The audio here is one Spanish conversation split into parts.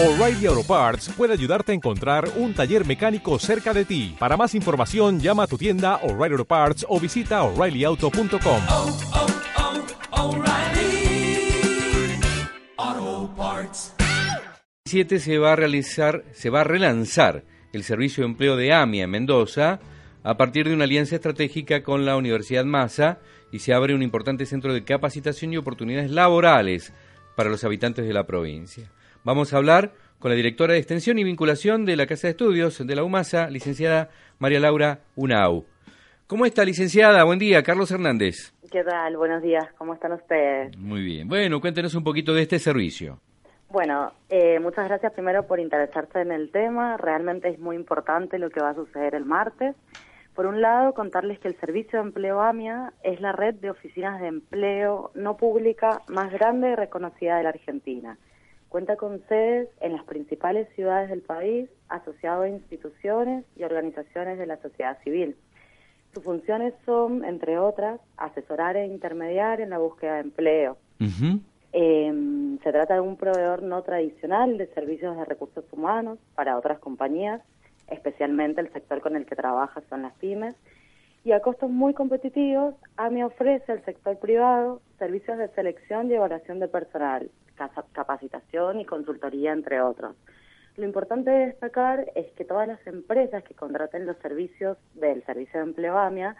O'Reilly Auto Parts puede ayudarte a encontrar un taller mecánico cerca de ti. Para más información, llama a tu tienda O'Reilly Auto Parts o visita oreillyauto.com. oh, oh, O'Reilly Auto Parts. 7 se va a realizar, se va a relanzar el servicio de empleo de AMIA en Mendoza a partir de una alianza estratégica con la Universidad Massa y se abre un importante centro de capacitación y oportunidades laborales para los habitantes de la provincia. Vamos a hablar con la directora de Extensión y Vinculación de la Casa de Estudios de la UMASA, licenciada María Laura Unau. ¿Cómo está, licenciada? Buen día, Carlos Hernández. ¿Qué tal? Buenos días, ¿cómo están ustedes? Muy bien. Bueno, cuéntenos un poquito de este servicio. Bueno, eh, muchas gracias primero por interesarse en el tema. Realmente es muy importante lo que va a suceder el martes. Por un lado, contarles que el Servicio de Empleo AMIA es la red de oficinas de empleo no pública más grande y reconocida de la Argentina. Cuenta con sedes en las principales ciudades del país, asociado a instituciones y organizaciones de la sociedad civil. Sus funciones son, entre otras, asesorar e intermediar en la búsqueda de empleo. Eh, se trata de un proveedor no tradicional de servicios de recursos humanos para otras compañías, especialmente el sector con el que trabaja son las pymes, y a costos muy competitivos, AMI ofrece al sector privado servicios de selección y evaluación de personal, capacitación y consultoría, entre otros. Lo importante de destacar es que todas las empresas que contraten los servicios del Servicio de Empleo AMIA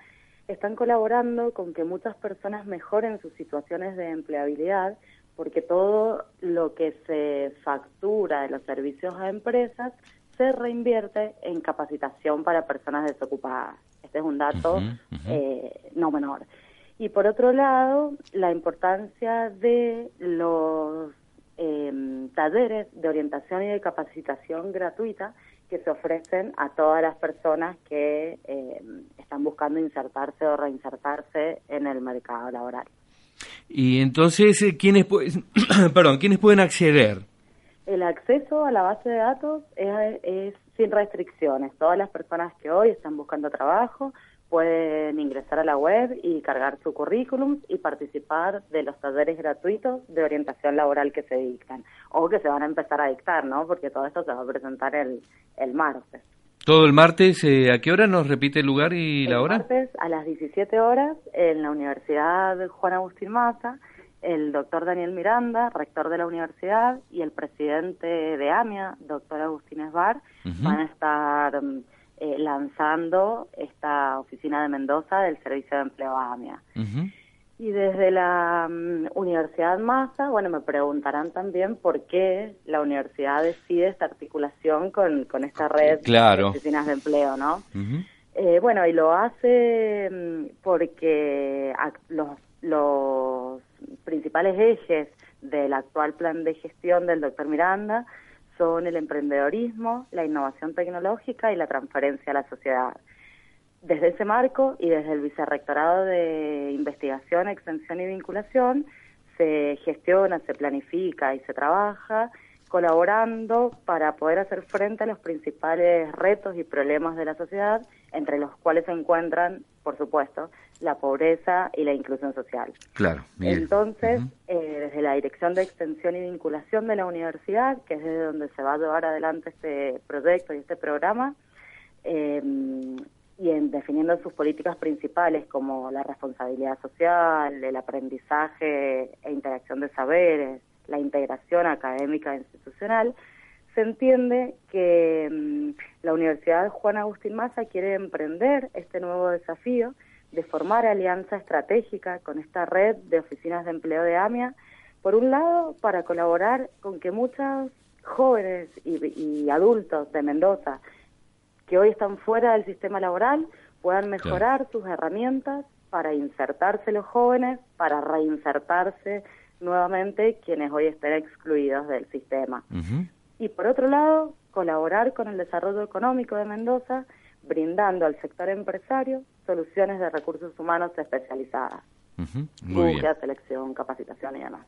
están colaborando con que muchas personas mejoren sus situaciones de empleabilidad, porque todo lo que se factura de los servicios a empresas se reinvierte en capacitación para personas desocupadas. Este es un dato eh, no menor. Y por otro lado, la importancia de los eh, talleres de orientación y de capacitación gratuita que se ofrecen a todas las personas que eh, están buscando insertarse o reinsertarse en el mercado laboral. Y entonces, eh, ¿quiénes, perdón, ¿quiénes pueden acceder? El acceso a la base de datos es, es sin restricciones. Todas las personas que hoy están buscando trabajo pueden ingresar a la web y cargar su currículum y participar de los talleres gratuitos de orientación laboral que se dictan o que se van a empezar a dictar, ¿no? Porque todo esto se va a presentar el, el martes. Todo el martes, eh, ¿a qué hora nos repite el lugar y la el hora? martes a las 17 horas en la Universidad Juan Agustín Maza, el doctor Daniel Miranda, rector de la universidad, y el presidente de AMIA, doctor Agustín Esbar, van a estar mm, eh, lanzando esta oficina de Mendoza del Servicio de Empleo AMIA. Y desde la mm, Universidad Massa, bueno, me preguntarán también por qué la universidad decide esta articulación con, con esta red Claro. de oficinas de empleo, ¿no? Eh, bueno, y lo hace mm, porque los, los principales ejes del actual plan de gestión del doctor Miranda son el emprendedorismo, la innovación tecnológica y la transferencia a la sociedad. Desde ese marco y desde el Vicerrectorado de Investigación, Extensión y Vinculación, se gestiona, se planifica y se trabaja colaborando para poder hacer frente a los principales retos y problemas de la sociedad, entre los cuales se encuentran, por supuesto, la pobreza y la inclusión social. Claro. Entonces, eh, desde la Dirección de Extensión y Vinculación de la universidad, que es desde donde se va a llevar adelante este proyecto y este programa, eh, y en definiendo sus políticas principales como la responsabilidad social, el aprendizaje e interacción de saberes, la integración académica e institucional, se entiende que mm, la Universidad Juan Agustín Maza quiere emprender este nuevo desafío de formar alianza estratégica con esta red de oficinas de empleo de AMIA, por un lado, para colaborar con que muchos jóvenes y, y adultos de Mendoza que hoy están fuera del sistema laboral puedan mejorar sus herramientas para insertarse los jóvenes, para reinsertarse nuevamente quienes hoy estén excluidos del sistema. Y por otro lado, colaborar con el desarrollo económico de Mendoza, brindando al sector empresario soluciones de recursos humanos especializadas. Ujú. Muy bien. Búsqueda, selección, capacitación y demás.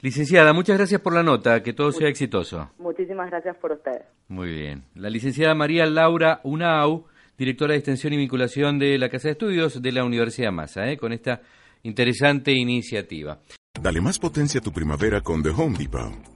Licenciada, muchas gracias por la nota, que todo sea exitoso. Muchísimas gracias por ustedes. Muy bien. La licenciada María Laura Unau, directora de Extensión y Vinculación de la Casa de Estudios de la Universidad Massa, ¿eh? con esta interesante iniciativa. Dale más potencia a tu primavera con The Home Depot.